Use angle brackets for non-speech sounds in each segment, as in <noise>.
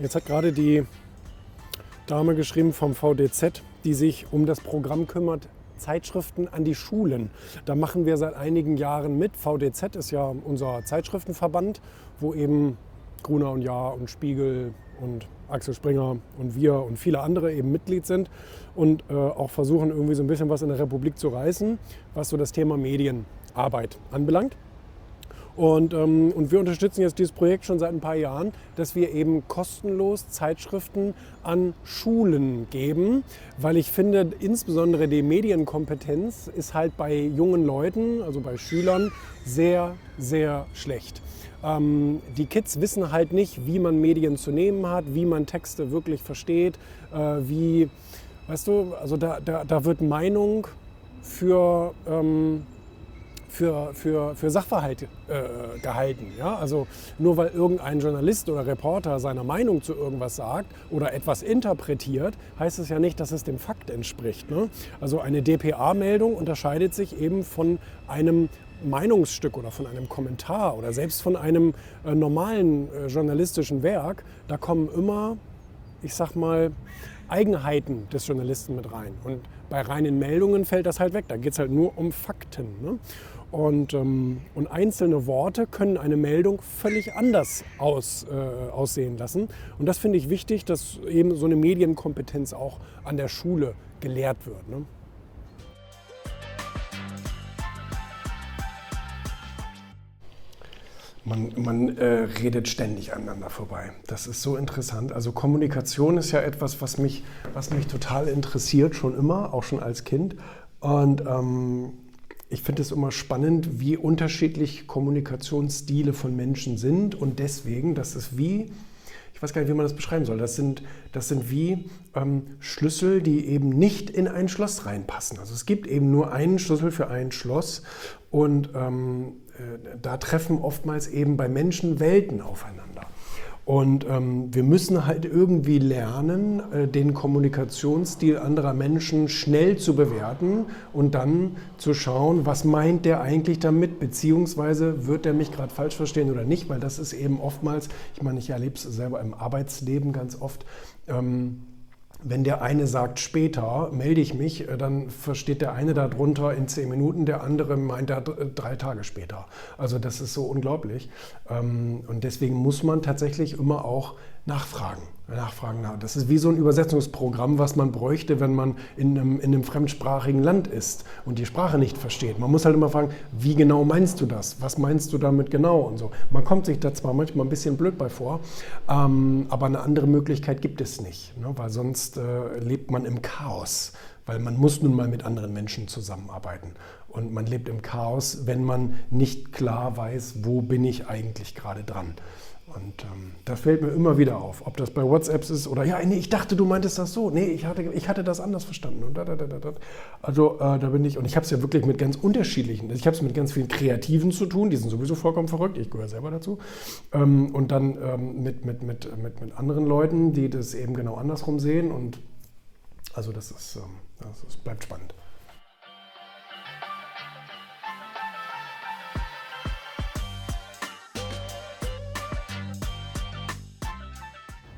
Jetzt hat gerade die Dame geschrieben vom VDZ, die sich um das Programm kümmert, Zeitschriften an die Schulen. Da machen wir seit einigen Jahren mit. VDZ ist ja unser Zeitschriftenverband, wo eben Gruner und Jahr und Spiegel und Axel Springer und wir und viele andere eben Mitglied sind und äh, auch versuchen irgendwie so ein bisschen was in der Republik zu reißen, was so das Thema Medienarbeit anbelangt. Und, ähm, und wir unterstützen jetzt dieses Projekt schon seit ein paar Jahren, dass wir eben kostenlos Zeitschriften an Schulen geben, weil ich finde, insbesondere die Medienkompetenz ist halt bei jungen Leuten, also bei Schülern, sehr, sehr schlecht. Ähm, die Kids wissen halt nicht, wie man Medien zu nehmen hat, wie man Texte wirklich versteht, äh, wie, weißt du, also da, da, da wird Meinung für... Ähm, für, für, für Sachverhalte äh, gehalten. Ja? Also nur weil irgendein Journalist oder Reporter seine Meinung zu irgendwas sagt oder etwas interpretiert, heißt es ja nicht, dass es dem Fakt entspricht. Ne? Also eine DPA-Meldung unterscheidet sich eben von einem Meinungsstück oder von einem Kommentar oder selbst von einem äh, normalen äh, journalistischen Werk. Da kommen immer, ich sag mal, Eigenheiten des Journalisten mit rein. Und bei reinen Meldungen fällt das halt weg. Da geht es halt nur um Fakten. Ne? Und, ähm, und einzelne Worte können eine Meldung völlig anders aus, äh, aussehen lassen. Und das finde ich wichtig, dass eben so eine Medienkompetenz auch an der Schule gelehrt wird. Ne? Man, man äh, redet ständig aneinander vorbei. Das ist so interessant. Also Kommunikation ist ja etwas, was mich, was mich total interessiert, schon immer, auch schon als Kind. Und ähm, ich finde es immer spannend, wie unterschiedlich Kommunikationsstile von Menschen sind. Und deswegen, das ist wie, ich weiß gar nicht, wie man das beschreiben soll, das sind, das sind wie ähm, Schlüssel, die eben nicht in ein Schloss reinpassen. Also es gibt eben nur einen Schlüssel für ein Schloss. Und ähm, äh, da treffen oftmals eben bei Menschen Welten aufeinander. Und ähm, wir müssen halt irgendwie lernen, äh, den Kommunikationsstil anderer Menschen schnell zu bewerten und dann zu schauen, was meint der eigentlich damit, beziehungsweise wird der mich gerade falsch verstehen oder nicht, weil das ist eben oftmals, ich meine, ich erlebe es selber im Arbeitsleben ganz oft, ähm, wenn der eine sagt später, melde ich mich, äh, dann versteht der eine darunter in zehn Minuten, der andere meint da drei Tage später. Also das ist so unglaublich. Ähm, und deswegen muss man tatsächlich immer auch nachfragen. Nachfragen. Das ist wie so ein Übersetzungsprogramm, was man bräuchte, wenn man in einem, in einem fremdsprachigen Land ist und die Sprache nicht versteht. Man muss halt immer fragen, wie genau meinst du das? Was meinst du damit genau? Und so. Man kommt sich da zwar manchmal ein bisschen blöd bei vor, ähm, aber eine andere Möglichkeit gibt es nicht, ne? weil sonst äh, lebt man im Chaos, weil man muss nun mal mit anderen Menschen zusammenarbeiten. Und man lebt im Chaos, wenn man nicht klar weiß, wo bin ich eigentlich gerade dran. Und ähm, das fällt mir immer wieder auf, ob das bei WhatsApps ist oder ja, nee, ich dachte, du meintest das so. Nee, ich hatte, ich hatte das anders verstanden. Und da, da, da, da. Also äh, da bin ich, und ich habe es ja wirklich mit ganz unterschiedlichen, ich habe es mit ganz vielen Kreativen zu tun, die sind sowieso vollkommen verrückt, ich gehöre selber dazu. Ähm, und dann ähm, mit, mit, mit, mit, mit anderen Leuten, die das eben genau andersrum sehen. Und also das ist, ähm, das ist bleibt spannend.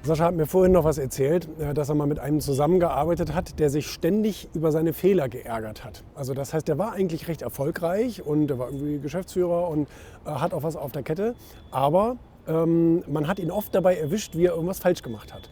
Sascha hat mir vorhin noch was erzählt, äh, dass er mal mit einem zusammengearbeitet hat, der sich ständig über seine Fehler geärgert hat. Also das heißt, der war eigentlich recht erfolgreich und er war irgendwie Geschäftsführer und äh, hat auch was auf der Kette. Aber ähm, man hat ihn oft dabei erwischt, wie er irgendwas falsch gemacht hat.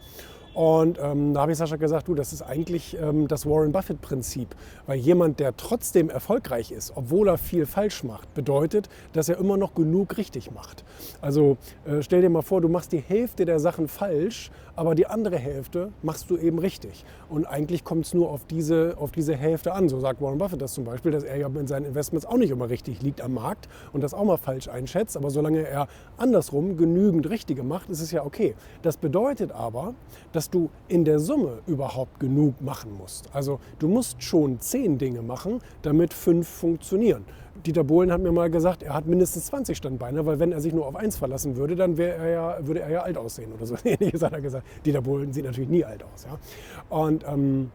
Und ähm, da habe ich Sascha gesagt, du, das ist eigentlich ähm, das Warren Buffett-Prinzip. Weil jemand, der trotzdem erfolgreich ist, obwohl er viel falsch macht, bedeutet, dass er immer noch genug richtig macht. Also äh, stell dir mal vor, du machst die Hälfte der Sachen falsch, aber die andere Hälfte machst du eben richtig. Und eigentlich kommt es nur auf diese, auf diese Hälfte an. So sagt Warren Buffett das zum Beispiel, dass er ja in seinen Investments auch nicht immer richtig liegt am Markt und das auch mal falsch einschätzt. Aber solange er andersrum genügend Richtige macht, ist es ja okay. Das bedeutet aber, dass du in der Summe überhaupt genug machen musst. Also du musst schon zehn Dinge machen, damit fünf funktionieren. Dieter Bohlen hat mir mal gesagt, er hat mindestens 20 Standbeine, weil wenn er sich nur auf eins verlassen würde, dann er ja, würde er ja alt aussehen oder so. <laughs> Ähnliches hat er gesagt. Dieter Bohlen sieht natürlich nie alt aus. Ja? Und, ähm,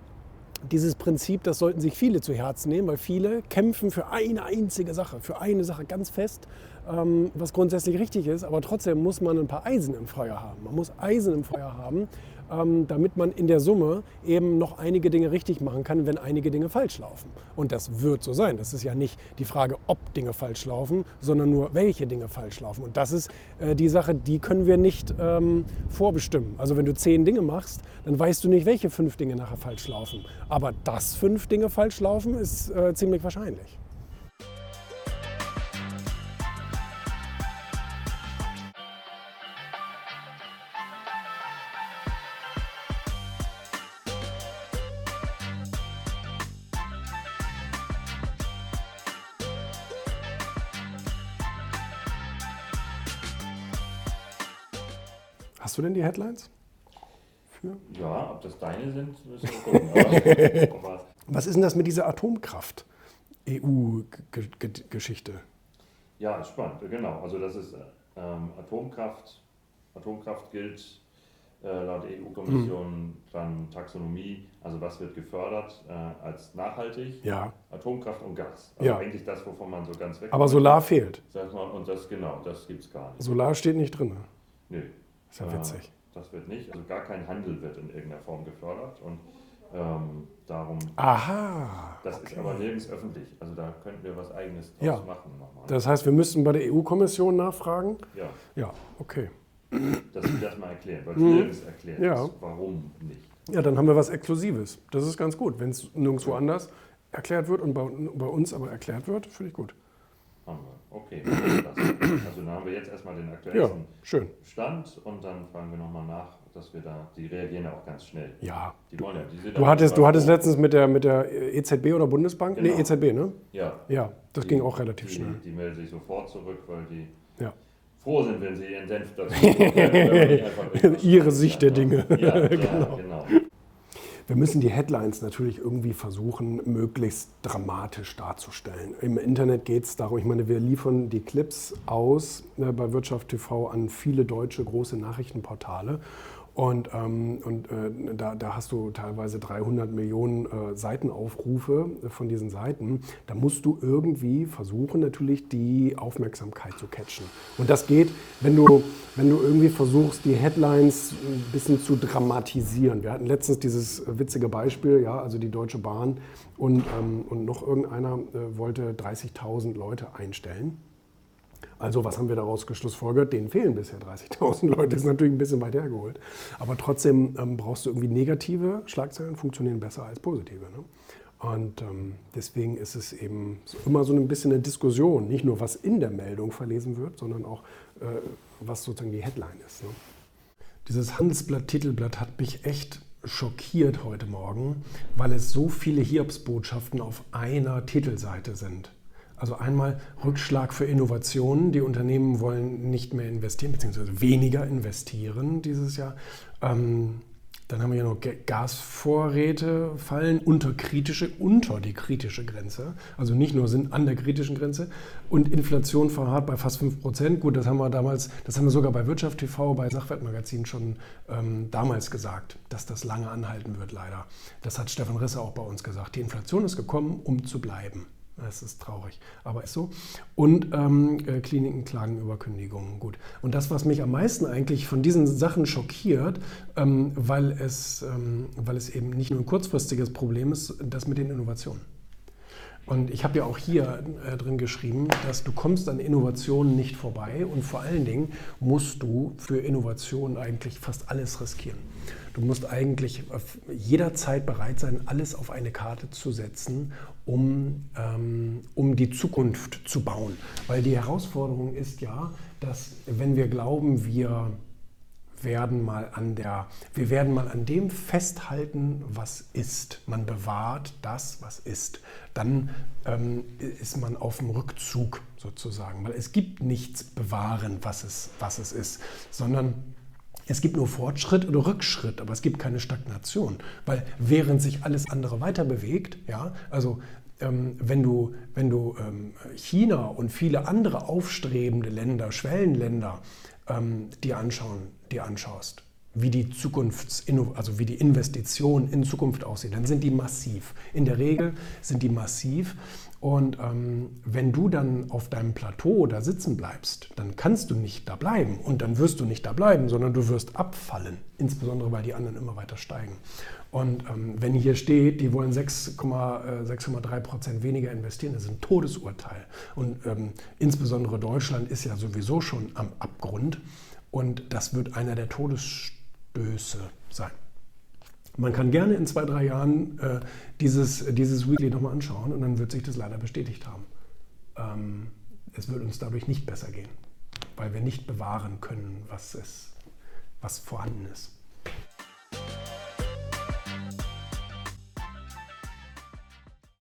dieses Prinzip, das sollten sich viele zu Herzen nehmen, weil viele kämpfen für eine einzige Sache, für eine Sache ganz fest, ähm, was grundsätzlich richtig ist, aber trotzdem muss man ein paar Eisen im Feuer haben. Man muss Eisen im Feuer haben, ähm, damit man in der Summe eben noch einige Dinge richtig machen kann, wenn einige Dinge falsch laufen. Und das wird so sein. Das ist ja nicht die Frage, ob Dinge falsch laufen, sondern nur, welche Dinge falsch laufen. Und das ist äh, die Sache, die können wir nicht ähm, vorbestimmen. Also wenn du zehn Dinge machst, dann weißt du nicht, welche fünf Dinge nachher falsch laufen. Aber dass fünf Dinge falsch laufen, ist äh, ziemlich wahrscheinlich. Hast du denn die Headlines? Für? Ja, ob das deine sind, müssen wir gucken. <laughs> Was ist denn das mit dieser Atomkraft? EU-Geschichte. Ja, spannend, genau. Also das ist ähm, Atomkraft. Atomkraft gilt äh, laut EU-Kommission mhm. dann Taxonomie, also was wird gefördert äh, als nachhaltig? Ja. Atomkraft und Gas. Also ja. eigentlich das, wovon man so ganz weg. Aber Solar fehlt. Sagt man, und das genau, das gibt es gar nicht. Solar steht nicht drin. Nö. Ist ja witzig. Das wird nicht, also gar kein Handel wird in irgendeiner Form gefördert und ähm, darum. Aha. Das okay. ist aber nirgends öffentlich. Also da könnten wir was Eigenes draus ja. machen. Nochmal. Das heißt, wir müssten bei der EU-Kommission nachfragen? Ja. Ja, okay. Dass sie das mal erklären, weil es mhm. nirgends erklärt ja. ist, warum nicht. Ja, dann haben wir was Exklusives. Das ist ganz gut. Wenn es nirgendwo anders erklärt wird und bei, bei uns aber erklärt wird, finde ich gut. Haben wir. Okay, also dann haben wir jetzt erstmal den aktuellsten ja, Stand und dann fragen wir nochmal nach, dass wir da, die reagieren ja auch ganz schnell. Ja. Die wollen ja, die du hattest, du hattest letztens mit der, mit der EZB oder Bundesbank? Genau. Nee, EZB, ne? Ja. Ja, das die, ging auch relativ die, schnell. Die melden sich sofort zurück, weil die ja. froh sind, wenn sie ihren Senf dazu <laughs> Ihre Sicht der Dinge. <laughs> Ja, genau. genau. Wir müssen die Headlines natürlich irgendwie versuchen, möglichst dramatisch darzustellen. Im Internet geht es darum, ich meine, wir liefern die Clips aus äh, bei Wirtschaft TV an viele deutsche große Nachrichtenportale. Und, ähm, und äh, da, da, hast du teilweise 300 Millionen äh, Seitenaufrufe von diesen Seiten. Da musst du irgendwie versuchen, natürlich die Aufmerksamkeit zu catchen. Und das geht, wenn du, wenn du irgendwie versuchst, die Headlines ein bisschen zu dramatisieren. Wir hatten letztens dieses witzige Beispiel, ja, also die Deutsche Bahn und, ähm, und noch irgendeiner äh, wollte 30.000 Leute einstellen. Also was haben wir daraus geschlussfolgert? Denen fehlen bisher 30.000 <laughs> Leute. Das ist natürlich ein bisschen weit hergeholt. Aber trotzdem ähm, brauchst du irgendwie negative Schlagzeilen, funktionieren besser als positive. Ne? Und ähm, deswegen ist es eben immer so ein bisschen eine Diskussion, nicht nur was in der Meldung verlesen wird, sondern auch äh, was sozusagen die Headline ist. Ne? Dieses Handelsblatt-Titelblatt hat mich echt schockiert heute Morgen, weil es so viele Hiobsbotschaften auf einer Titelseite sind. Also einmal Rückschlag für Innovationen. Die Unternehmen wollen nicht mehr investieren, beziehungsweise weniger investieren dieses Jahr. Ähm, dann haben wir hier noch Gasvorräte fallen unter kritische, unter die kritische Grenze. Also nicht nur sind an der kritischen Grenze. Und Inflation verharrt bei fast 5 Prozent. Gut, das haben wir damals, das haben wir sogar bei Wirtschaft TV, bei Sachwertmagazin schon ähm, damals gesagt, dass das lange anhalten wird, leider. Das hat Stefan Risse auch bei uns gesagt. Die Inflation ist gekommen, um zu bleiben. Das ist traurig, aber ist so. Und ähm, äh, Kliniken klagen über Kündigungen. Gut. Und das, was mich am meisten eigentlich von diesen Sachen schockiert, ähm, weil, es, ähm, weil es eben nicht nur ein kurzfristiges Problem ist, das mit den Innovationen. Und ich habe ja auch hier äh, drin geschrieben, dass du kommst an Innovationen nicht vorbei und vor allen Dingen musst du für Innovationen eigentlich fast alles riskieren. Du musst eigentlich jederzeit bereit sein, alles auf eine Karte zu setzen, um, ähm, um die Zukunft zu bauen. Weil die Herausforderung ist ja, dass wenn wir glauben, wir werden mal an der, wir werden mal an dem festhalten, was ist. Man bewahrt das, was ist. Dann ähm, ist man auf dem Rückzug sozusagen, weil es gibt nichts bewahren, was es, was es ist, sondern es gibt nur Fortschritt oder Rückschritt, aber es gibt keine Stagnation, weil während sich alles andere weiter bewegt, ja, also ähm, wenn du, wenn du ähm, China und viele andere aufstrebende Länder, Schwellenländer, ähm, die, anschauen, die anschaust, wie die Zukunfts also wie die Investitionen in Zukunft aussehen, dann sind die massiv. In der Regel sind die massiv. Und ähm, wenn du dann auf deinem Plateau da sitzen bleibst, dann kannst du nicht da bleiben und dann wirst du nicht da bleiben, sondern du wirst abfallen, insbesondere weil die anderen immer weiter steigen. Und ähm, wenn hier steht, die wollen 6,3 Prozent weniger investieren, das ist ein Todesurteil. Und ähm, insbesondere Deutschland ist ja sowieso schon am Abgrund und das wird einer der Todesstöße sein. Man kann gerne in zwei, drei Jahren äh, dieses, dieses Weekly nochmal anschauen und dann wird sich das leider bestätigt haben. Ähm, es wird uns dadurch nicht besser gehen, weil wir nicht bewahren können, was, es, was vorhanden ist.